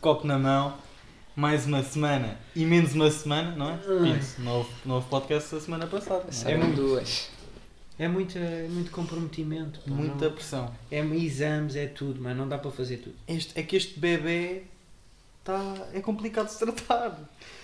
copo na mão, mais uma semana e menos uma semana, não é? Pinto, novo, novo podcast da semana passada. não é? Muito- duas. É muito, é muito comprometimento. pá, Muita não- pressão. É exames, é tudo, mas não dá para fazer tudo. Este, é que este bebê tá, é complicado de se tratar.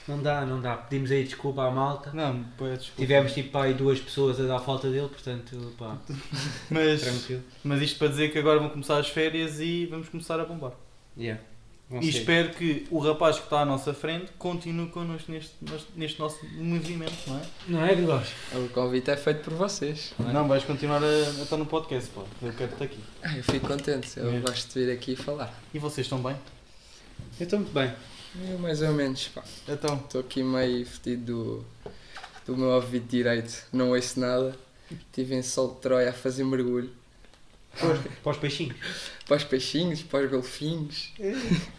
Não dá, não dá. Pedimos aí desculpa à malta. Não, pô, desculpa. Tivemos tipo pá, aí duas pessoas a dar falta dele, portanto, pá, Mas, tranquilo. mas isto para dizer que agora vão começar as férias e vamos começar a bombar. Yeah. Vão E ser. espero que o rapaz que está à nossa frente continue connosco neste, neste nosso movimento, não é? Não é, Gregório? O convite é feito por vocês. não é? Não, vais continuar a, a estar no podcast, pô. Eu quero-te aqui. Ah, eu fico contente. Eu É. gosto de vir aqui e falar. E vocês estão bem? Eu estou muito bem. Eu, mais ou menos, pá. Então, Estou aqui meio fedido do, do meu ouvido direito. Não ouço nada. Estive em Sol de Troia a fazer mergulho. Para, para os peixinhos. Para os peixinhos, para os golfinhos.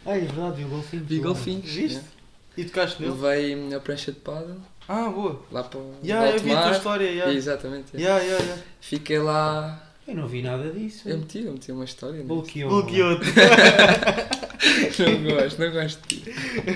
Ah, é verdade, vi o golfinho. Vi golfinhos. Viste? e tocaste é. nele? Levei a prancha de paddle Ah, boa. lá para o Ya, alto eu vi a tua mar. história, ya. Exatamente. Ya, ya, ya. Fiquei lá. Eu não vi nada disso. Eu meti, eu meti uma história. Bloqueou. Bloqueou-te. não gosto, não gosto de ti.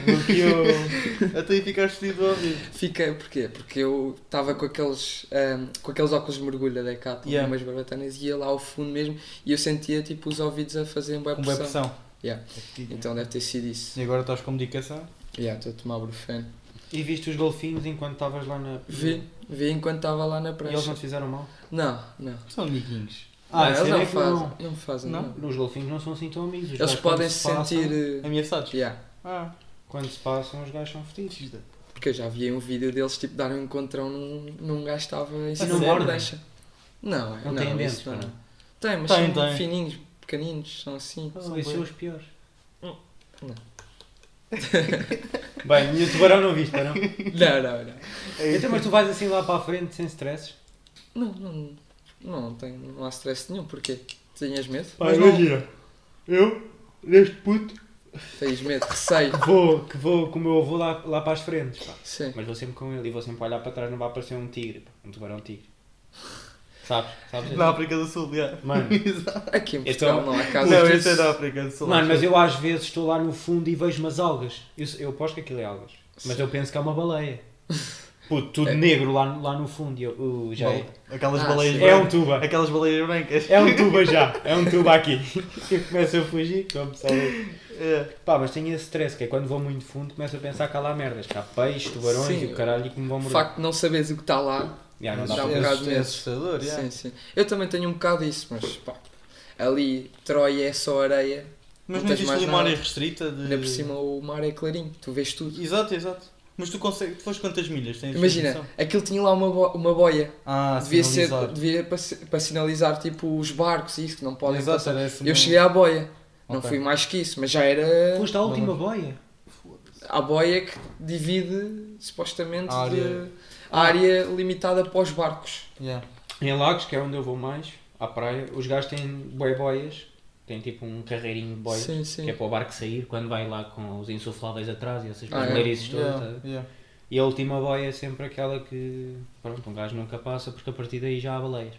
Bloqueou. Até aí ficaste fedido a ouvir. Fiquei, porquê? Porque eu estava com aqueles, ahm, com aqueles óculos de mergulho da Decathlon, Yeah. umas barbatanas, e ia lá ao fundo mesmo e eu sentia tipo os ouvidos a fazerem boa Com boa pressão. pressão. Yeah. Então deve ter sido isso. E agora estás com medicação? Yeah, Estou a tomar brufeno. E viste os golfinhos enquanto estavas lá na. Vi, vi enquanto estava lá na E eles não te fizeram mal? Não, não. São amiguinhos. Ah, não, isso eles é não fazem. não. Não, fazem, Não? não. Os golfinhos não são assim tão amigos. Os Eles podem se sentir. eh, Ameaçados? yeah. Ah. Quando se passam, os gajos são fedidos. Porque eu já vi um vídeo deles tipo dar um encontrão num, num gajo que estava em cima não da mordem? prancha. Não, Não não, têm dentes, isso não. não? Tem, mas Tem, são tem. fininhos, pequeninos, são assim. São esses bem. os piores. Não. Bem, e o tubarão não viste, pá, não? Não, não, não. Então, mas tu vais assim lá para a frente sem stresses? Não, não, não, tem, não há stress nenhum, porquê? Tinhas medo? Pá, imagina, eu, neste puto, Tens medo, receio. vou, que vou com o meu avô lá, lá para as frentes, pá. Sim. Mas vou sempre com ele e vou sempre olhar para trás, não vai aparecer um tigre, pá. Um tubarão tigre. Sabes? Sabes? Na África do Sul, já. Mano, Aqui em Então- Portugal não há casos Não, esse é da África do Sul. Mano, mas eu às vezes estou lá no fundo e vejo umas algas. Eu, eu aposto que aquilo é algas. Mas eu penso que é uma baleia. Puto, tudo É. negro lá, lá no fundo. Eu, uh, já é. Aquelas Ah, baleias sim. É um brancas. tuba. Aquelas baleias brancas. É um tuba já. É um tuba aqui. Eu começo a fugir. Como sabe. É. Pá, mas tenho esse stress que é quando vou muito fundo começo a pensar que há lá merdas. Que há peixes, tubarões Sim. e o caralho que me vão O morder. facto de não saberes o que está lá. Já, não dá Dá um é, bocado de é assustador, já. Sim, sim. Eu também tenho um bocado disso, mas pá. Ali, Troia é só areia. Mas Não não tens existe mais uma área restrita de... Ainda por cima o mar é clarinho, tu vês tudo. Exato, exato. Mas tu consegues... Tu foste quantas milhas? Tens Imagina, aquilo tinha lá uma, bo- uma boia. Ah, devia ser sinalizar. devia para, para sinalizar tipo os barcos e isso que não podem Exato, passar. era esse Eu mesmo. cheguei à boia. Não Ok. fui mais que isso, mas já era Foste à última boia. a boia que divide supostamente A de- área. a área limitada para os barcos. Yeah. Em Lagos, que é onde eu vou mais, à praia, os gajos têm boi boias. Tem tipo um carreirinho de boias. Sim, sim. Que é para o barco sair quando vai lá com os insufláveis atrás e essas Ah, é? todas. Yeah, tá? yeah. E a última boia é sempre aquela que pronto, um gajo nunca passa porque a partir daí já há baleias.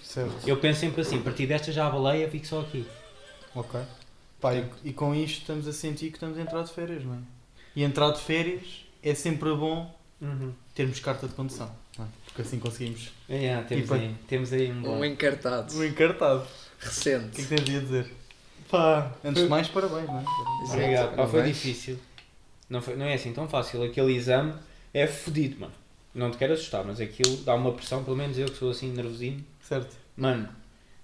Certo. Eu penso sempre assim, a partir desta já há baleia, fico só aqui. Ok. Pá, e, e com isto estamos a sentir que estamos a entrar de férias, não é? E entrar de férias é sempre bom termos carta de condução, não é? Porque assim conseguimos É, temos, Tipo, aí, temos aí um bom. Um encartado um encartado. O que recente. é que tens a dizer? Pá, antes de mais, parabéns, não é? Obrigado. Pá, foi Parabéns. difícil. Não, foi, não é assim tão fácil. Aquele exame é fodido, mano. Não te quero assustar, mas aquilo dá uma pressão, pelo menos eu que sou assim nervosinho. Certo. Mano,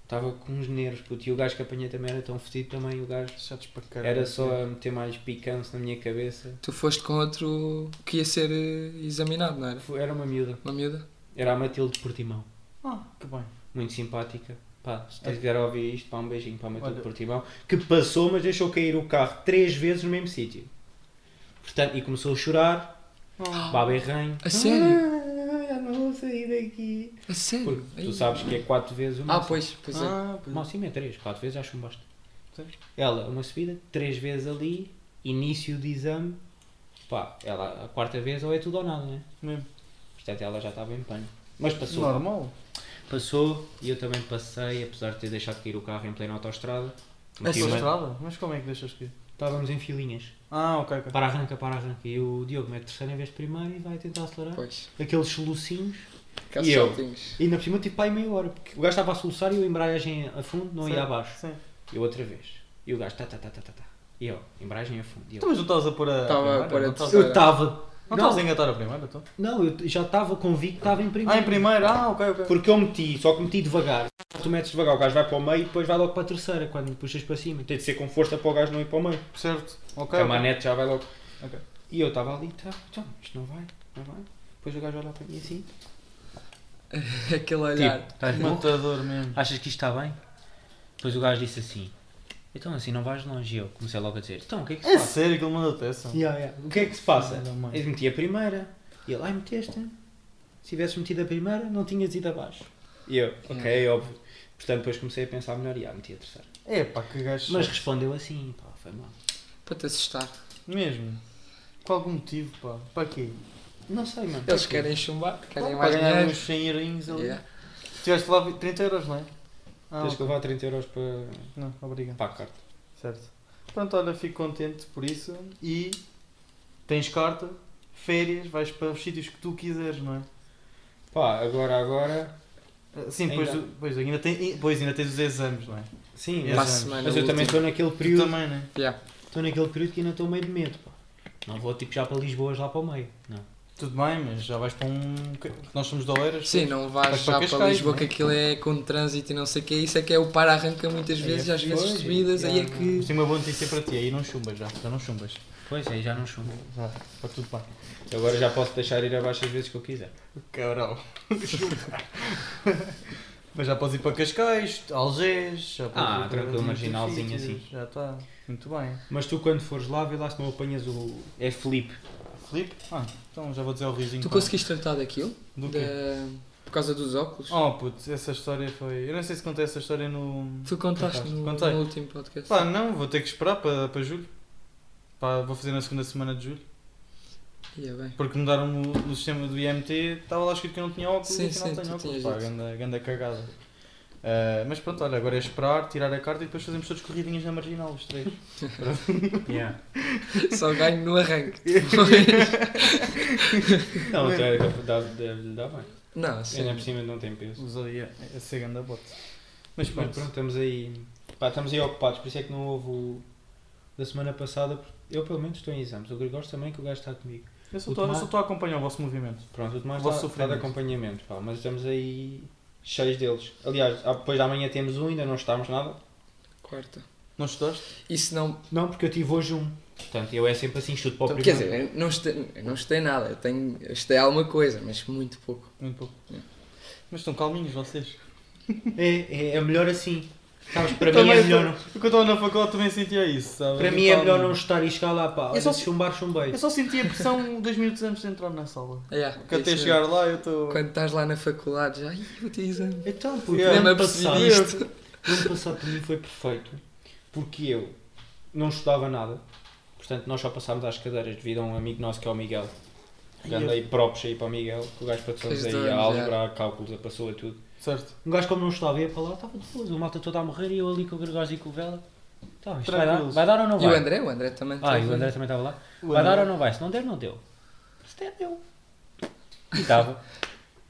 estava com uns nervos, puto. E o gajo que apanhei também era tão fodido também. O gajo Chatos para caralho. era só a meter mais picante na minha cabeça. Tu foste com outro que ia ser eh, examinado, não era? Foi- Era uma miúda. Uma miúda? Era a Matilde Portimão. Ah, que bem. Muito simpática. Pá, se tens vier a ouvir isto, pá, um beijinho para a Matilde Olha. Portimão. Que passou, mas deixou cair o carro três vezes no mesmo sítio. Portanto, e começou a chorar. Baba e ranho. A sério? Ah, já não vou sair daqui. A sério? Porque tu sabes que é quatro vezes o Ah, máximo. pois, pois é. Ah, O pois máximo é três, quatro vezes acho um basta. Ela, uma subida, três vezes ali, início de exame. Pá, ela, a quarta vez ou é tudo ou nada, né? Mesmo. Portanto, ela já estava em pânico. Mas passou. Normal. Passou e eu também passei, apesar de ter deixado cair o carro em plena autostrada. Essa Meti uma- estrada? Mas como é que deixas que? estávamos em filinhas. Ah, ok, ok. Para arranca, para arranca. E o Diogo mete terceiro em vez de primeiro e vai tentar acelerar. Pois. Aqueles solucinhos. Aqueles E eu? saltinhos. E ainda por cima tipo pai meia hora. Porque o gajo estava a soluçar e a embreagem a fundo não ia Sim, abaixo. Sim. E eu outra vez. E o gajo tá, tá, tá, tá, tá, tá. E eu, embreagem a fundo. E eu, Tu mas não estavas a pôr a. Estava a pôr a Não terceira. eu estava. Não Não, estavas a engatar a primeira, então? não, eu já estava convicto que estava em primeiro. Ah, em primeira? Ah, ok, ok. Porque eu meti, só que meti devagar. Tu metes devagar, o gajo vai para o meio e depois vai logo para a terceira, quando puxas para cima. Tem de ser com força para o gajo não ir para o meio. Certo. Ok. A ok. manete já vai logo. Ok. E eu estava ali, tá, então, isto não vai, não vai. Depois o gajo olha para mim assim. Aquele olhar. Tipo, estás? Matador mesmo. Achas que isto está bem? Depois o gajo disse assim, então assim não vais longe. E eu comecei logo a dizer, então o que é que se É passa? sério que ele mandou peça? Yeah, yeah. O que é que se passa? Mãe. Eu meti a primeira. E ele, ai, meteste. Se tivesses metido a primeira, não tinhas ido abaixo. E eu, ok, óbvio. Portanto, depois comecei a pensar melhor e ah, meti a terceira. É pá, que gajo. Mas respondeu assim, pá, foi mal. Para te assustar. Mesmo. Por algum motivo, pá. Para quê? Não sei, mano. Eles Para querem chumbar, querem Para mais ganhar dinheiro. uns 100 euros ali. Yeah. Tiveste lá 30 euros, não é? Ah, Tens que ok. levar 30 euros para, Não, obrigado. para a carta. Certo. Pronto, olha, fico contente por isso. E tens carta, férias, vais para os sítios que tu quiseres, não é? Pá, agora, agora. Ah, Sim, depois, Ainda. tu- pois, ainda tem, pois ainda tens os exames, não é? Sim, mas, semana, mas eu o também último. estou naquele Tu período. também, não é? Yeah. Estou naquele período que ainda estou meio de medo, pá. Não vou tipo já para Lisboa, lá para o meio. Não. Tudo bem, mas já vais para um. Nós somos de Oeiras. Sim, não vais já para para, Cascais, Lisboa não é? que aquilo é com trânsito e não sei o que é. Isso é que é o para-arranca muitas Aí vezes, é às vezes subidas, aí é que. Mas tenho uma boa notícia para ti, aí não chumbas já, já não chumbas. Pois é, já não chumbo. Já, está tudo bem. Agora já posso deixar ir abaixo as vezes que eu quiser. Cabrão. Mas já podes ir para Cascais, Algés, já podes Ah, ir para tranquilo, marginalzinho assim. Já está, muito bem. Mas tu quando fores lá, vê lá se não apanhas o. É Felipe. Filipe? Ah, então já vou dizer ao Rizinho. Tu conseguiste tratar daquilo? Do quê? Da- Por causa dos óculos? Oh putz, essa história foi. Eu não sei se contei essa história no. Tu contaste no, Contei. no último podcast. Pá, não, vou ter que esperar para, para julho. Pá, vou fazer na segunda semana de julho. Ia bem. Porque mudaram o, o sistema do IMT, estava lá escrito que eu não tinha óculos Sim, e afinal sim, tenho tu óculos. Pá, ganda, ganda cagada. Ah, mas pronto, olha, agora é esperar, tirar a carta e depois fazemos todos corridinhas na marginal, os três. Yeah. Só ganho no arranque. Não, até dá- deve lhe dar bem. não, sim. Ainda por cima não tem peso. Usou aí a, a ser ganda bota. Mas pronto, pronto, estamos aí. Pá, estamos aí ocupados, por isso é que não houve o da semana passada. Eu pelo menos estou em exames. O Gregório também que o gajo está comigo. eu só o estou Tomás- a acompanhar o vosso movimento. Pronto, o Tomás O está, está de acompanhamento, pá, mas estamos aí cheios deles. Aliás, ah, depois da manhã temos um, ainda não estamos nada. Quarta. Não estudaste? Se não. Não, porque eu tive hoje um. Portanto, eu é sempre assim, estudo para o Então, quer primeiro. dizer, eu não estudei, não estudei nada. Eu, tenho, eu estudei alguma coisa, mas muito pouco. Muito pouco. É. Mas estão calminhos vocês. É, é, é melhor assim. Sabes, para mim é melhor não, Quando eu estava na faculdade também sentia isso, sabe? para mim é melhor não estar e chegar lá, pá. Eu Olha, só- se chumbar, chumbei. Eu só sentia pressão dois minutos antes de entrar na sala. Yeah, Porque é até isso chegar mesmo. lá eu estou. Quando estás lá na faculdade, já. Ih, vou ter exame. Então, porque Yeah. o ano apercebi passado, disto. o ano passado para mim foi perfeito. Porque eu não estudava nada. Portanto, nós só passámos às cadeiras devido a um amigo nosso que é o Miguel. Ai, eu- aí props aí para o Miguel, que o gajo passou-nos Fez aí dois, a já. álgebra, a cálculos, a passou a tudo. Certo. Um gajo como não estava, ia para lá, estava depois, o malta todo a morrer e eu ali com o Gregório e com o Vela. Tá, isto vai dar, vai dar ou não E vai? o André? O André também Ah, e o André também estava lá. O Vai dar André- ou não vai? Se não der, não deu. Se der, deu. E estava.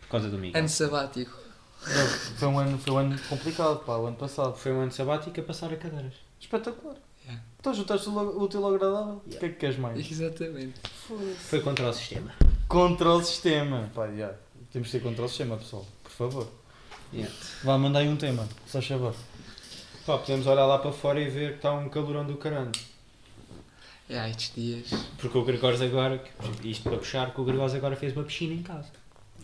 Por causa do Miguel. Ano sabático. Não, Foi um ano, foi um ano complicado, pá, o ano passado. Foi um ano sabático a passar a cadeiras. Espetacular. Yeah. Então juntaste o útil ao agradável. O que é que queres mais? Exatamente. Foi contra o sistema. Contra o sistema. Pá, já. Temos de ser contra o sistema, pessoal. Por favor. Yeah. Vá, mandar aí um tema. Só favor. Pá, podemos olhar lá para fora e ver que está um calorão do caralho. É, estes dias. Porque o Gregório agora, isto para puxar, que o Gregório agora fez uma piscina em casa.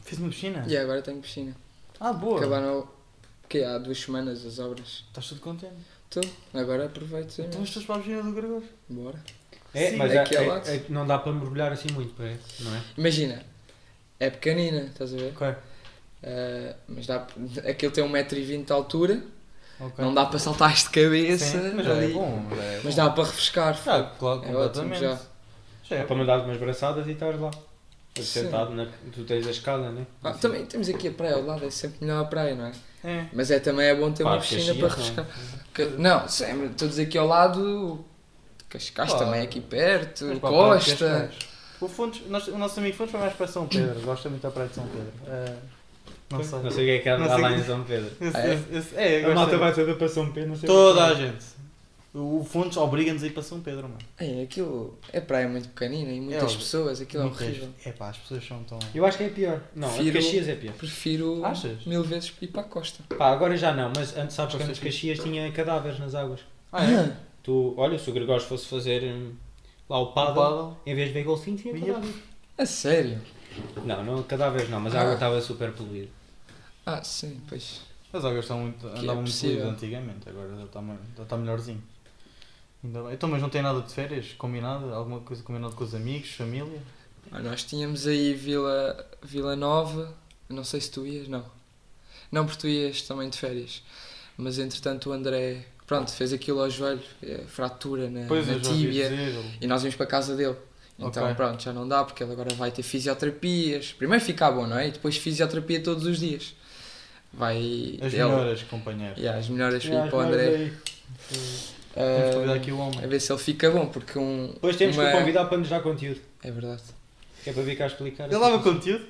Fiz uma piscina? E agora tenho piscina. Ah, boa. Acabaram. Que há duas semanas as obras. Estás tudo contente. Estou. Agora aproveito. sim, Então mas- estás para a piscina do Gregório. Bora. É, Sim, mas aqui é, é- é que não dá para mergulhar assim muito, é? não é? Imagina. É pequenina, estás a ver? Ok. Ah, mas dá. Aquilo tem 1,20m de altura. Ok. Não dá para saltar de cabeça. Sim, mas é bom. Já é Mas dá para refrescar. Ah, claro, É ótimo já. Já É é. para mandar umas braçadas e estás lá. Sentado, na, tu tens a escada, né? Ah, também temos aqui a praia ao lado, é sempre melhor a praia, não é? É. Mas é também é bom ter Pá, uma piscina assim para é bom. refrescar. Que- Não, sempre, todos aqui ao lado, Cascais Claro. também é aqui perto, Mas Costa. Cascais. O, Fontes, nós- o nosso amigo Fontes vai mais para São Pedro. Gosta muito da praia de São Pedro. É, não sei. Não sei o que é que há lá que- em São Pedro. Esse- Ah, é? esse- esse- é, A malta vai toda para São Pedro, não sei Toda a gente. O Fontes obriga-nos a ir para São Pedro, mano. É, aquilo é praia muito pequenina e muitas É, pessoas, aquilo é horrível. É pá, as pessoas são tão. Eu acho que é pior. Não, a de Prefiro- Caxias é pior. Prefiro Achas? mil vezes ir para a costa. Pá, agora já não, mas antes sabes que antes. Caxias tinha cadáveres nas águas. Ah, é? Tu, olha, se o Gregório fosse fazer hum, lá o paddle, em vez de ver golfinho tinha cadáveres. A sério? Não, não cadáveres não, mas a Ah. água estava super poluída. Ah, sim, pois. As águas estão muito, é andavam muito possível. poluídas antigamente, agora já está, já está melhorzinho. Ainda bem. Então, mas não tem nada de férias combinado? Alguma coisa combinada com os amigos, família? Ah, nós tínhamos aí Vila, Vila Nova, não sei se tu ias, não. Não, porque tu ias também de férias. Mas entretanto o André, pronto, fez aquilo ao joelho, é, fratura na, Pois na tíbia. E nós vimos para a casa dele. Então Ok. pronto, já não dá porque ele agora vai ter fisioterapias. Primeiro fica bom, não é? E depois fisioterapia todos os dias. Vai. As ele- melhoras, companheiro. Yeah, as melhoras Yeah, ir para o André. Temos Ah, que convidar aqui o a homem. ver se ele fica bom, porque um. Depois temos uma- que o convidar para nos dar conteúdo. É verdade. Que é para vir cá explicar. Ele a dava conteúdo?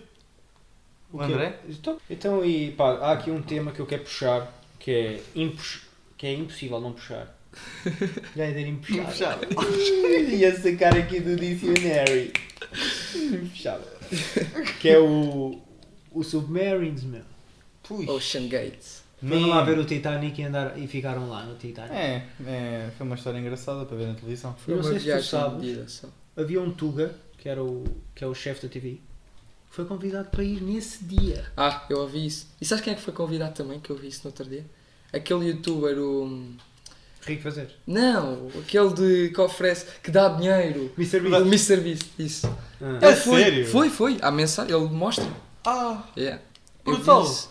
O? André? Então, então e pá, há aqui um tema que eu quero puxar que é, impos- que é impossível não puxar. Já ia dizer impuxável. Ia sacar aqui do dicionário. Impuxável. Que é o, o Submarines, meu. Pui. Ocean Gate. Foram lá ver o Titanic e, andar, e ficaram lá no Titanic. É, é, foi uma história engraçada para ver na televisão. Foi Eu não uma sei se tu sabes. Havia um Tuga, que, era o, que é o chefe da TV, que foi convidado para ir nesse dia. Ah, eu ouvi isso. E sabes quem é que foi convidado também, que eu vi isso no outro dia? Aquele youtuber, o... Rico fazer. Não, aquele de que oferece, que dá dinheiro. Mr. O Beast. Mr. Beast, isso. Ah. É Ele foi, sério? Foi, foi. Há mensagem, ele mostra. Ah! Yeah. Eu Brutal. isso.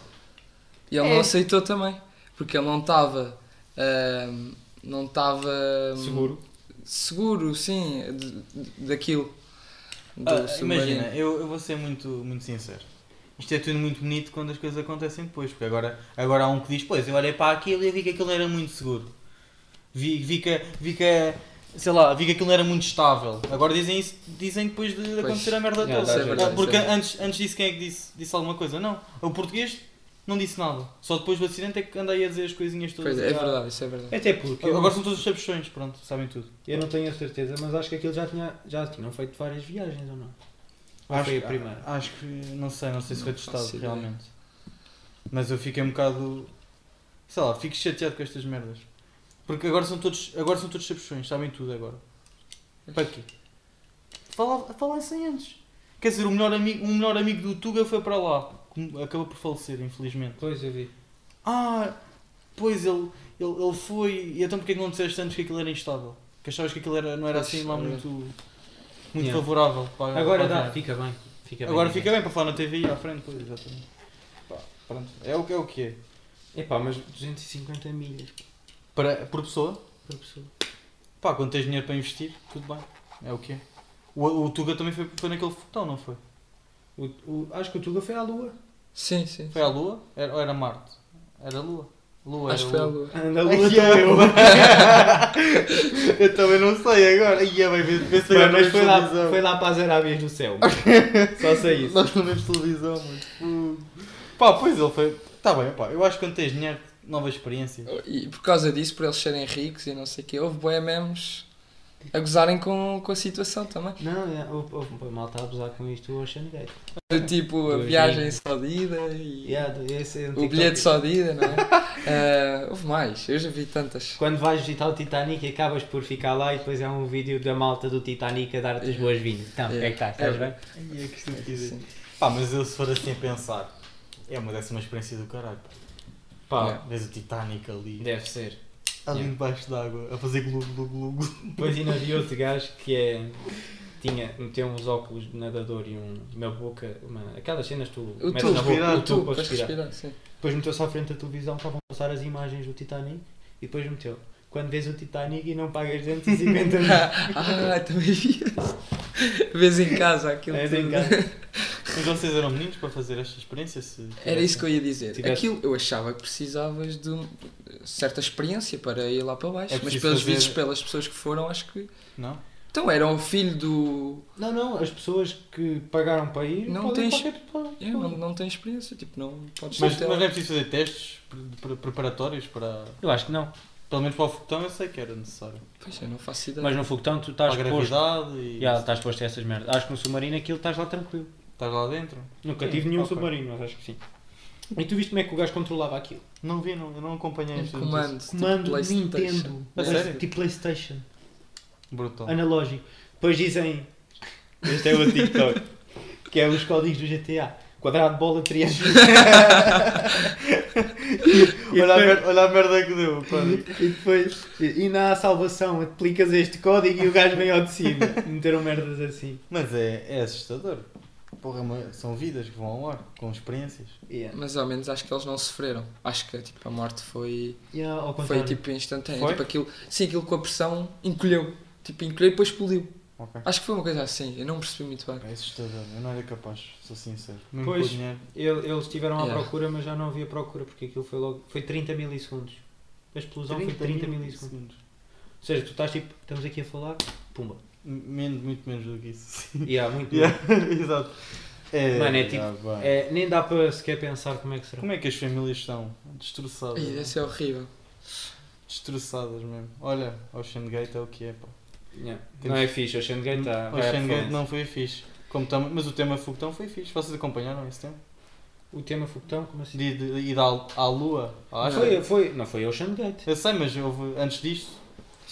E ele É. não aceitou também. Porque ele não estava. ahm, não estava. Seguro. Seguro, sim, daquilo. Ah, imagina, eu, eu vou ser muito, muito sincero. Isto é tudo muito bonito quando as coisas acontecem depois, porque agora, agora há um que diz, pois, eu olhei para aquilo e eu vi que aquilo era muito seguro. Vi, vi, que, vi que, sei lá, vi que aquilo não era muito estável. Agora dizem isso, dizem depois de, Pois. acontecer a merda toda. isso é verdade, porque é antes, antes disso quem é que disse, disse alguma coisa? Não, o português não disse nada. Só depois do acidente é que anda aí a dizer as coisinhas todas. Pois é, é Ah, verdade, isso é verdade. Até porque Agora são todos sabichões, pronto, sabem tudo. eu não tenho a certeza, mas acho que aquilo já, tinha, já tinham feito várias viagens ou não? Ou foi a primeira? Acho que, não sei, não sei se foi testado faço ideia. realmente. Mas eu fiquei um bocado, sei lá, fico chateado com estas merdas. Porque agora são todos, agora são todos sabichões, sabem tudo agora. Para quê? Fala, falassem antes. Quer dizer, o melhor amigo, o melhor amigo do Tuga foi para lá. Acabou por falecer, infelizmente. Pois eu vi. Ah, pois ele, ele, ele foi. E então porque que não disseste antes que aquilo era instável? Que achavas que aquilo era, não era Pois, assim lá é muito, muito Yeah. favorável para Agora para a dá, fica bem. Fica Agora bem, fica bem para falar na TV e à frente, pois, exatamente. Pá, pronto. É o que é o que é. Epá, mas 250 milhas Para, por pessoa, por pessoa. pá, quando tens dinheiro para investir, tudo bem. É o que é. O, o Tuga também foi, foi naquele foguetão, não foi? O, o, acho que o Tuga foi à Lua. Sim, sim. Foi à Lua? Era, ou era Marte? Era a Lua. Lua Acho que foi a lua. Anda Ai, eu. eu também não sei agora. Ai, é bem, agora mas vemos foi lá, televisão. foi lá para as Arábias do céu. Só sei isso. Nós não vemos televisão, mas. Pá, pois ele foi. Tá bem, pá. Eu acho que quando tens dinheiro, nova experiência. E por causa disso, por eles serem ricos e não sei o quê, houve boé memes a gozarem com, com a situação também. Não, é, houve, houve, houve malta a abusar com isto o Ocean Gate. Tipo, a viagem é. só de ida e Yeah, esse é um o TikTok. bilhete só de ida, não é? Ah, houve mais, eu já vi tantas. Quando vais visitar o Titanic acabas por ficar lá e depois há um vídeo da malta do Titanic a dar-te as boas-vindas. Então, o que é que estás? Estás É. bem? É que estupidez. Sim. Pá, mas eu se for assim a pensar, é uma uma experiência do caralho. Pá, Yeah. Vês o Titanic ali, deve ser. Ali Yeah. embaixo d'água, a fazer glu glu glu glu. Depois ainda havia outro gajo que é. Tinha, meteu uns óculos de nadador e um, uma boca, uma, aquelas cenas tu O metes tubo, na boca, respirar, o tubo para para respirar. respirar, sim. Depois meteu-se à frente da televisão, estavam a passar as imagens do Titanic e depois meteu. Quando vês o Titanic e não pagas 250 mil. ah, também vi. Vês em casa aquilo tudo. em casa. Mas vocês eram meninos para fazer esta experiência? Se Era isso que eu ia dizer. Tivesse- Aquilo eu achava que precisavas de um- certa experiência para ir lá para baixo. É mas pelos fazer- vistos, pelas pessoas que foram, acho que. Não? Então era o filho do. Não, não, as pessoas que pagaram para ir Não podem tens- qualquer pessoa. É, não, não tem experiência, tipo, não podes Mas, mas não é preciso fazer testes pre- pre- preparatórios para. Eu acho que não. Pelo menos para o foguetão eu sei que era necessário. Pois eu não faço ideia. Mas no foguetão tu Para estás a exposto. gravidade e. Já, estás exposto a essas merdas. Acho que no submarino aquilo estás lá tranquilo. Estás lá dentro? Nunca Sim, tive nenhum ok. submarino, mas acho que sim. E tu viste como é que o gajo controlava aquilo? Não vi, não, eu não acompanhei um comando, tipo Comando. Nintendo. A sério? Tipo Playstation. Brutal. Analógico. Depois dizem. Este é o TikTok. que é os códigos do GTA. Quadrado, bola, triângulo. e, olha, a depois, merda, olha a merda que deu. pá. e depois. E na salvação aplicas este código e o gajo vem ao de cima. Meteram merdas assim. Mas é, é assustador. Porra, mas são vidas que vão ao ar, com experiências. Yeah. Mas ao menos acho que eles não sofreram. Acho que tipo, a morte foi, Yeah, ao foi tipo instantânea. Foi? Tipo, aquilo, sim, aquilo com a pressão encolheu. Tipo, encolheu e depois explodiu. Ok. Acho que foi uma coisa assim, eu não percebi muito bem. É assustador, eu não era capaz, sou sincero. Mesmo Pois. Eles estiveram à Yeah. procura, mas já não havia procura, porque aquilo foi logo. Foi 30 milissegundos. A explosão foi 30 milissegundos. Ou seja, tu estás tipo, estamos aqui a falar, pumba. Menos, muito menos do que isso. sim. E há muito. Yeah, Exato. É, Mano, é tipo- ah, bem. É, nem dá para sequer pensar como é que será. Como é que as famílias estão? Destroçadas. Deve ser horrível. Destroçadas mesmo. Olha, Ocean Gate é o que é, pá. Yeah. Temos- Não é fixe, o Shane Gate está. Ocean Gate performance. não foi fixe. Como tam... Mas o tema foguetão foi fixe. Vocês acompanharam esse tema? O tema foguetão, como assim? De, de, ir à, à lua? à? Foi, foi, não foi Ocean Gate. Eu sei, mas houve, antes disto.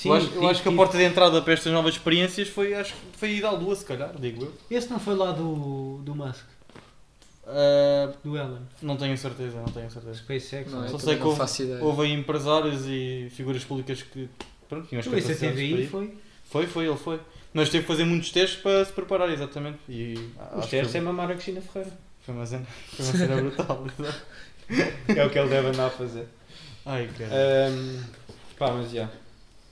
Sim, eu acho, eu tive- acho que a porta de entrada para estas novas experiências foi, acho, que foi ir à lua, se calhar, digo eu. Esse não foi lá do, do Musk, Ah, do Elon. não tenho certeza, não tenho certeza. SpaceX. Não, não eu Só é? sei que houve-. Houve aí empresários e figuras públicas que pronto, tinham as Tu, capacidades TVI foi. Foi, foi, ele foi. Nós teve que fazer muitos testes para se preparar, exatamente. E, Os acho testes que é mamar a Cristina Ferreira. foi uma cena, foi uma cena brutal. exato. É o que ele deve andar a fazer. Ai, cara. Ahm, pá, mas já.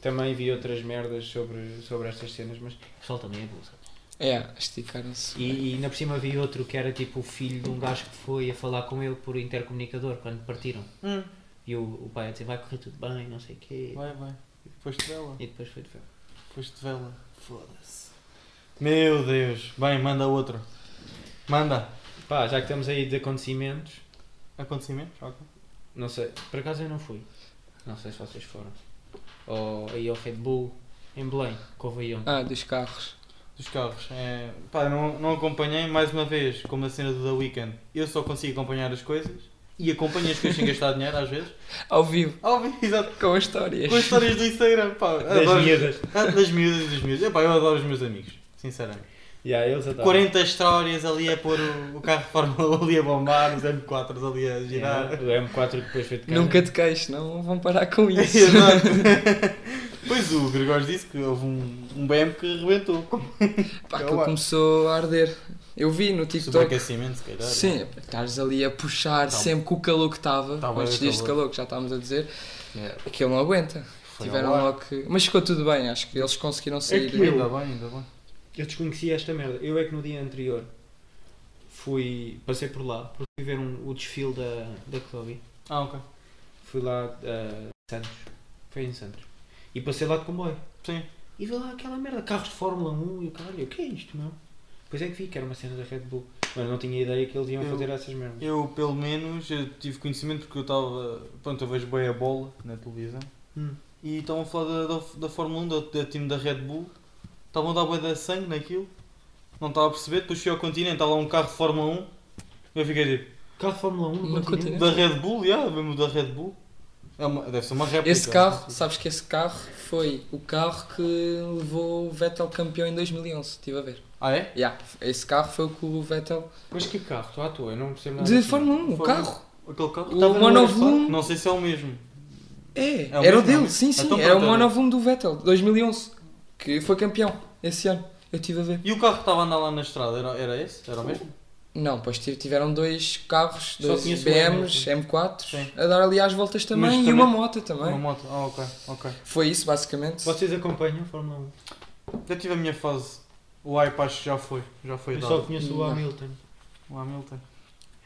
Também vi outras merdas sobre, sobre estas cenas, mas o pessoal também é bolsa. É, esticaram-se. E, e ainda por cima vi outro que era tipo o filho de um gajo que foi a falar com ele por intercomunicador quando partiram. Hum, E o, o pai a dizer vai correr tudo bem, não sei o quê. vai, vai. E depois de vela. E depois foi de ferro. Depois de vela. Foda-se. Meu Deus. Bem, manda outro. Manda. Pá, já que estamos aí de acontecimentos, Acontecimentos? Ok. não sei, por acaso eu não fui. Não sei se vocês foram. Ou aí ao Red Bull, em Belém, aí ontem. Ah, dos carros. Dos carros. É, pá, não, não acompanhei mais uma vez, como a cena do The Weeknd. Eu só consigo acompanhar as coisas e acompanho as coisas sem gastar dinheiro às vezes. Ao vivo, Óbvio, exato. com as histórias. Com as histórias do Instagram, pá. Das adoro- miúdas. Ah, Das miúdas e dos miúdos. Epá, eu adoro os meus amigos, sinceramente. Yeah, eles adoram. 40 histórias ali a pôr o, o carro de Fórmula 1 ali a bombar, os M4s ali a girar. Yeah, o M4 que depois foi de cara. Nunca te queixes, não vão parar com isso. Exato. Pois o Gregório disse que houve um, um BM que arrebentou. Pá, aquilo começou a arder. Eu vi no TikTok. Sobreaquecimento, se calhar. Sim, estás ali a puxar Tá- sempre com o calor que estava, Tá o dias de calor. calor que já estávamos a dizer, É, aquilo não aguenta. foi Tiveram logo que. Mas ficou tudo bem, acho que eles conseguiram sair. que bem. Ainda bem, ainda bem. Eu desconhecia esta merda. Eu é que no dia anterior fui. passei por lá, porque fui ver um, o desfile da, da Chloe. Ah, ok. Fui lá a Santos. Foi em Santos. E passei lá de comboio. Sim. E vi lá aquela merda, carros de Fórmula 1 e o caralho, o que é isto, meu? Depois é que vi que era uma cena da Red Bull. Mas não tinha ideia que eles iam Eu- fazer essas merdas. Eu, pelo menos, eu tive conhecimento porque eu estava. Pronto, eu vejo bem a bola na televisão. Hum. E estavam a falar da, da, da Fórmula 1, da, da time da Red Bull. Estavam a dar bué de sangue naquilo. Não estava a perceber. Depois fui ao continente, estava lá um carro de Fórmula 1. Eu fiquei tipo. Carro de Fórmula 1 no, continente? continente. Da Red Bull, já, mesmo da Red Bull. É uma, deve ser uma réplica. Esse carro, sabes que esse carro foi o carro que levou o Vettel campeão em 2011, estive a ver. Ah, é? Yeah, esse carro foi o que o Vettel. Mas que carro? Estou à toa, eu não percebo nada. De. Fórmula 1, o carro. Aquele carro? O monovolume. Não sei se é o mesmo. É, É o era mesmo, o é o dele, mesmo. sim, sim. Então era o monovolume do Vettel, de 2011, que foi campeão esse ano. Eu estive a ver. E o carro que estava a andar lá na estrada, era, era esse? Era o mesmo? Não, pois tive- tiveram dois carros, Só dois o BMs, M4, Sim. a dar ali às voltas também, Mas e também- uma moto também. Uma moto. Ah, ok, ok. Foi isso, basicamente. Vocês acompanham a Fórmula 1? Já tive a minha fase. O hype acho que já foi. Já foi Eu dado. só conheço o Não. Hamilton. O Hamilton.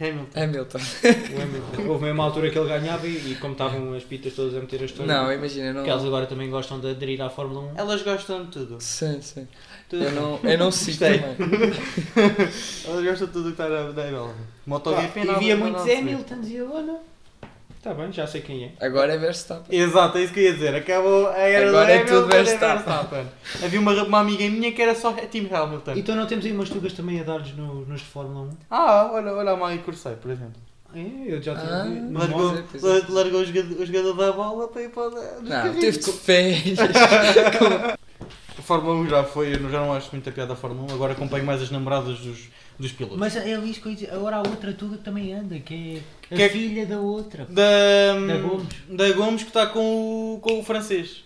Hamilton. Hamilton. O Hamilton. Houve mesmo uma altura que ele ganhava e, e como estavam as pitas todas a meter a história. Não, imagina, não. Porque elas agora também gostam de aderir à Fórmula 1. Elas gostam de tudo. Sim, sim. Tudo. Eu não, eu não sigo também. Elas gostam de tudo que está na. Pá, MotoGP e via muitos a. Hamiltons e eu, olha. Está bem, já sei quem é. Agora é Verstappen. Exato, é isso que eu ia dizer. Acabou a era Agora do é tudo Hamilton, Verstappen. Havia uma, uma amiga minha que era só Team Hamilton. Então não temos aí umas tugas também a dar-lhes no- nos de Fórmula 1? Ah, olha, olha a Maggie Cursei, por exemplo. É, eu já tinha Ah, ouvido. Largou, mostra, pois é. la- largou o jogador, o jogador da bola para ir para os Não, teve de férias. A Fórmula 1 já foi, eu já não acho muita piada a Fórmula 1, agora acompanho mais as namoradas dos, dos pilotos. Mas é isso que eu ia dizer. Agora há outra tuga que também anda, que é a Que é- filha da outra. da, Da Gomes. da Gomes que está com o, com o francês.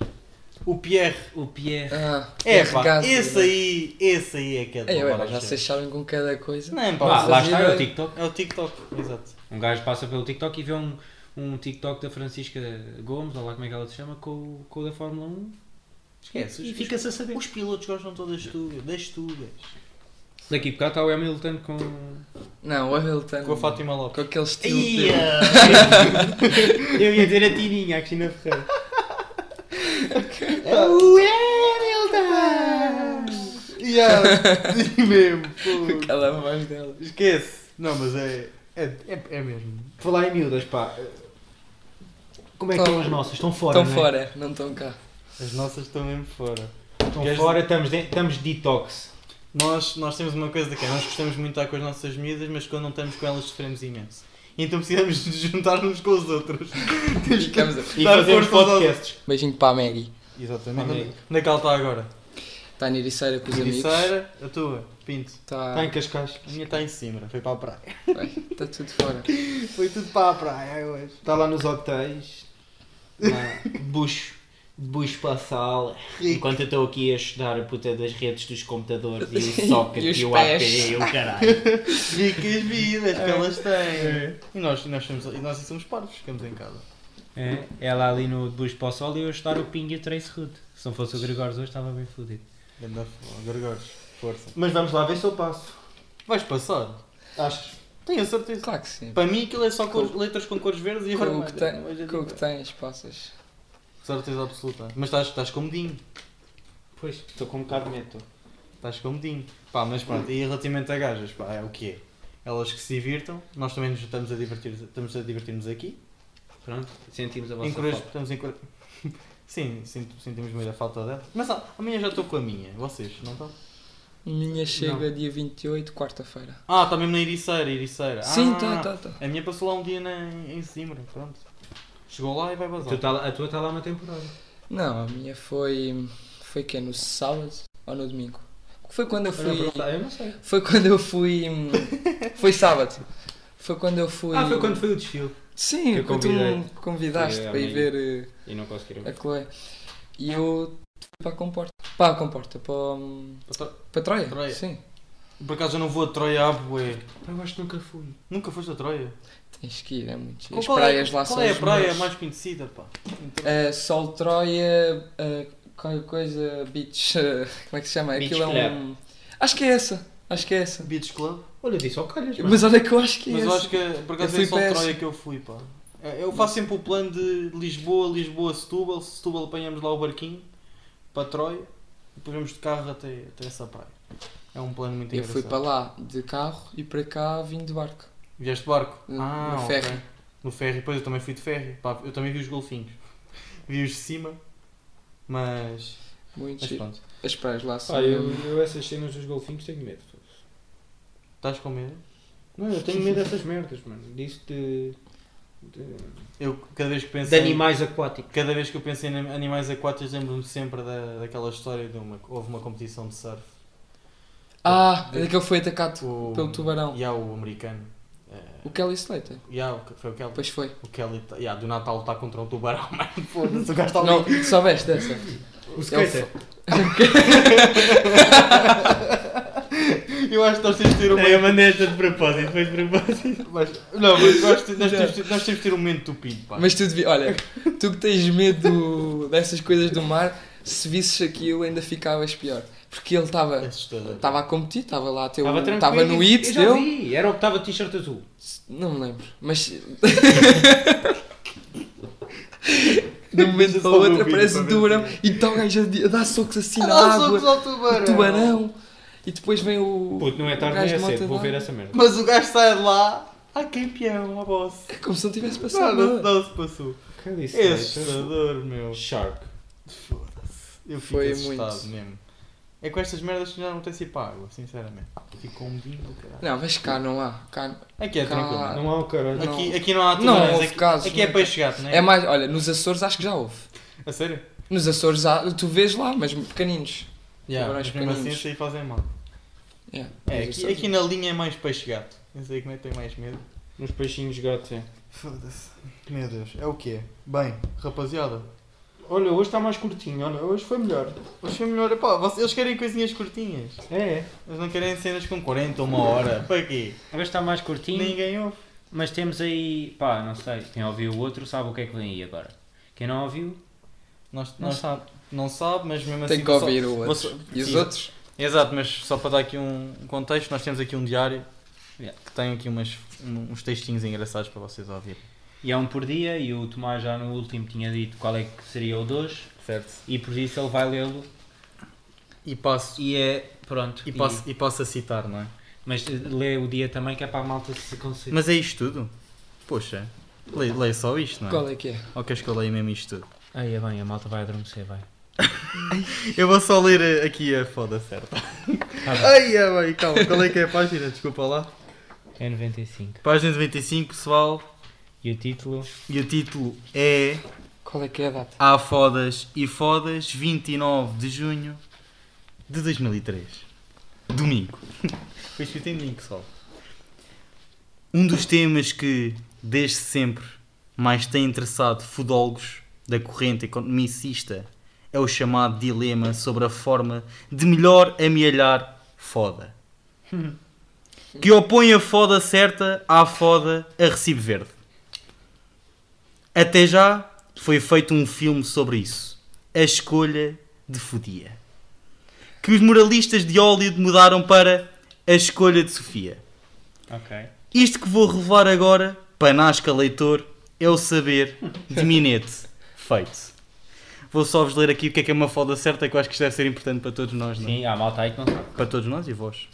O Pierre. O Pierre. Ah, É pá, regaço, esse né? aí, esse aí é que é de Ei, ué, já vocês sabem com cada coisa. Não, pá, Ah, lá está, é o. TikTok. é o TikTok, exato. Um gajo passa pelo TikTok e vê um, um TikTok da Francisca Gomes, ou lá como é que ela se chama, com, o- com o da Fórmula 1. Esquece, E os, fica-se a saber. os pilotos gostam todas das tugas, das tugas. Daqui por cá está o Hamilton com. Não, o Hamilton. Com a Fátima Com Lopes. aquele estilo. Ia! Eu ia dizer a Tininha, a Cristina Ferreira. o Hamilton! Ia! Sim mesmo, pô. Aquela voz dela. Esquece. Não, mas é, é, é, é mesmo. Falar em miúdas, pá. Como é que Estão- estão as nossas? Estão fora, Estão não é? fora, não estão cá. As nossas estão mesmo fora. Estão Queres- fora, estamos, de, estamos detox. Nós, nós temos uma coisa que é, nós gostamos muito de estar com as nossas miúdas, mas quando não estamos com elas sofremos imenso. Então precisamos de juntar-nos com os outros. Ficamos a... E Dar força aos podcasts. Beijinho para a Maggie. Exatamente. Onde, onde é que ela está agora? Está na Ericeira com os amigos. Ericeira, a tua, Pinto. Está Está em Cascais. A minha está em cima, foi para a praia. está tudo fora. Foi tudo para a praia hoje. Está lá nos hotéis. Na bucho. Para a sala. Enquanto eu estou aqui a estudar a puta das redes dos computadores e o socket E e, o. AP e o caralho. Ricas vidas que elas têm. E nós, e nós, somos, e nós somos parvos, ficamos em casa. É, ela ali no o sol e eu a estudar o Ping e o Trace Root. Se não fosse o Gregório hoje estava bem fodido. Gregores, força. Mas vamos lá ver se eu passo. Vais passar? Achas? Tenho a certeza. Claro que sim. Para mim aquilo é só cores, letras com cores verdes e Com o vermelhas. com o que tens, passas. Certeza absoluta. Mas estás, estás comodinho. Pois, estou com um bocado de medo. Estás comodinho. Pá, mas pronto, e relativamente a gajas, pá, é o que é. Elas que se divirtam, nós também nos estamos a divertir, estamos a divertir-nos aqui. Pronto, sentimos a vossa Encorajo- falta. estamos em Sim, sentimos muito a falta dela. Mas ah, amanhã já estou com a minha, vocês, não estão? A minha chega dia 28, quarta-feira. Ah, está mesmo na Ericeira, Ericeira. Sim, ah, tá, tá, tá. A minha passou lá um dia na, em Zimbra, pronto. Chegou lá e vai A bazar. tua tá lá- a tua está lá uma temporada. Não, a minha foi. Foi que No sábado ou no domingo? Foi quando eu fui. Eu não sei. Foi quando eu fui. Foi sábado. Foi quando eu fui. Ah, foi quando foi o desfile. Sim, que tu me convidaste para ir ver E não conseguiram eh, a. Chloe. E eu fui para a comporta. Para a comporta, para, Para para Troia. Troia. Sim. Por acaso eu não vou a Troia, ah, bué. Eu acho que nunca fui. Nunca foste a Troia? Tens que ir, é muito giro. Qual As é- praias lá qual são é a as praia mais conhecida, pá? Eh, Sol Troia, eh, qualquer coisa, Beach. eh, como é que se chama? Beach Aquilo é um. Acho que é essa. Acho que é essa. Beach Club? Olha, disse ao calhas, mano. Mas olha que eu acho que é Mas eu essa. acho que por acaso Eu é para Troia que eu fui, pá. É, Eu faço sempre o plano de Lisboa, Lisboa, Setúbal. Setúbal apanhamos lá o barquinho para Troia e depois vamos de carro até, até essa praia. É um plano muito Eu engraçado. fui para lá de carro e para cá vim de barco. Vieste de barco? No- ah, no ferry. No ferry, depois eu também fui de ferry. Pá, eu também vi os golfinhos. Vi-os de cima, mas. Muito Mas pronto. As praias lá são. Pá, eu, eu essas cenas dos golfinhos tenho medo. Estás com medo? Não, eu tenho medo dessas merdas, mano. Disso de. de, Eu cada vez que penso de em- animais aquáticos. Cada vez que eu penso em animais aquáticos lembro-me sempre da, daquela história de uma. Houve uma competição de surf. Ah, é que ele foi atacado O, pelo tubarão. E há o americano. O Kelly Slater. E há o, foi o Kelly. Pois foi. O Kelly tá- yeah, do Natal está contra um tubarão, mano. Foda-se, o gajo está ali. Não, soubeste dessa? O skater. Eu acho que nós temos de ter um É, eu mandei esta de propósito, foi de propósito. Mas, não, mas nós, te- nós, temos, de- nós temos de ter um momento tupido, pá. Mas tu devia, olha, tu que tens medo dessas coisas do mar, se visses aquilo ainda ficavas pior. Porque ele estava É estava a competir, estava lá a ter Estava no eu hit já dele. vi, Era o que estava t-shirt azul. Não me lembro, mas. de um momento para o outro aparece o tubarão e está o gajo a a dar socos assim na água. socos ao tubarão. O tubarão. E depois vem o. Puto, não é tarde nem é cedo, vou ver essa merda. Mas o gajo sai de lá. Ah, campeão, a boss. É como se não tivesse passado Não, não, nada. não se passou. Que disse? É assustador, meu. Shark. Foda-se. Eu fico Foi assustado muito. mesmo. É com estas merdas que já não tem se ir para a água, sinceramente. Fico com um vinho do caralho. Não, mas cá não há. Cá... Aqui é Cá- tranquilo. não é? Não há o caralho. Não. Aqui, aqui não há Não, tubarões. houve aqui, casos, aqui é peixe gato, não é? É mais. Olha, nos Açores acho que já houve. A sério? Nos Açores há, tu vês lá, mas pequeninos. Yeah, Tubarões mas assim pequeninos. aí fazem mal. Yeah, É, nos aqui, Açores. aqui na linha é mais peixe gato. Não sei como é que tem mais medo. Uns peixinhos gatos, é. Foda-se. Meu Deus, é o quê? Bem, rapaziada. Olha, hoje está mais curtinho, olha, hoje foi melhor. Hoje foi melhor. Vocês, eles querem coisinhas curtinhas. É. Eles não querem cenas com 40 ou uma hora. Para quê? Hoje está mais curtinho, Ninguém ouve. mas temos aí, pá, não sei, quem ouviu o outro sabe o que é que vem aí agora. Quem não ouviu, Nós, não nós sabe. não sabe, mas mesmo Tem assim. que vou só- ouvir o outro. só- E os Sim. outros? Exato, mas só para dar aqui um contexto, nós temos aqui um diário Yeah. que tem aqui umas, um- uns textinhos engraçados para vocês ouvirem. E é um por dia, e o Tomás já no último tinha dito qual é que seria o 2, Certo. e por isso ele vai lê-lo, E passo, e é, pronto. e passo, e passo a citar, não é? Mas lê o dia também, que é para a malta se conseguir. Mas é isto tudo? Poxa, leio, leio só isto, não é? Qual é que é? Ou queres que eu leia mesmo isto tudo? Aí é bem, a malta vai adormecer, vai. Eu vou só ler eh, aqui a foda certa. Ai, é bem, calma, qual é que é a página? Desculpa lá. É 95. Página 95, pessoal. E o título? E o título é Qual é que é a data? Há Fodas e Fodas, 29 de junho de 2003. Domingo. Foi escrito em domingo, pessoal. Um dos temas que, desde sempre, mais tem interessado fudólogos da corrente economicista é o chamado dilema sobre a forma de melhor amealhar foda. Que opõe a foda certa à foda a recibo verde. Até já foi feito um filme sobre isso. A escolha de Fodia. Que os moralistas de Hollywood mudaram para a escolha de Sofia. Ok. Isto que vou revelar agora, panasca leitor, é o saber de Minete feito. Vou só vos ler aqui o que é que é uma foda certa, que eu acho que isto deve ser importante para todos nós, não é? Sim, há malta aí que não sabe. Para todos nós e vós.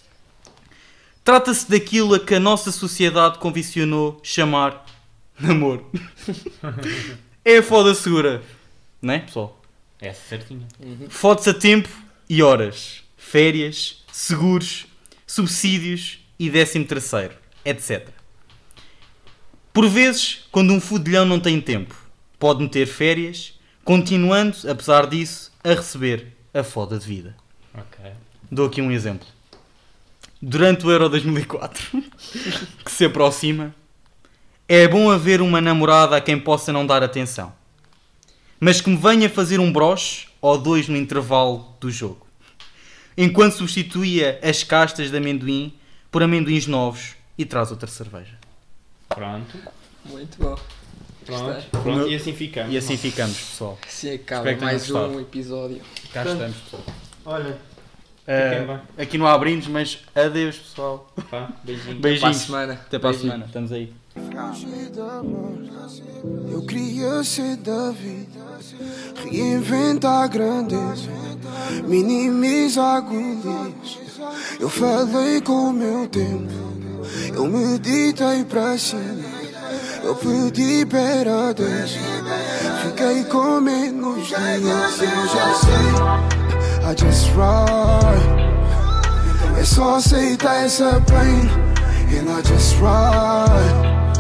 Trata-se daquilo a que a nossa sociedade convencionou chamar namoro. é a foda segura. Não é, pessoal? É certinho. Fotos a tempo e horas. Férias, seguros, subsídios e décimo terceiro, etc. Por vezes, quando um fudilhão não tem tempo, pode meter férias, continuando, apesar disso, a receber a foda de vida. Ok. Dou aqui um exemplo. Durante o Euro 2004, que se aproxima, é bom haver uma namorada a quem possa não dar atenção, mas que me venha fazer um broche ou dois no intervalo do jogo, enquanto substituía as castas de amendoim por amendoins novos e traz outra cerveja. Pronto. Muito bom. Pronto. Pronto. E assim ficamos. E assim ficamos, pessoal. Assim acaba mais gostado. um episódio. Cá Portanto, estamos, pessoal. Olha. Bem. aqui não há brindes, mas adeus, pessoal. Tá? Beijinho. Para a Beijinhos. semana. Até para a semana. Estamos aí. Eu queria ser David, reinventar a grandeza, minimizar Golias. Eu falei com o meu tempo, eu meditei para cima, eu pedi para Deus, fiquei com menos dias, eu já sei, I just ride. É só aceitar essa pain, and I just ride.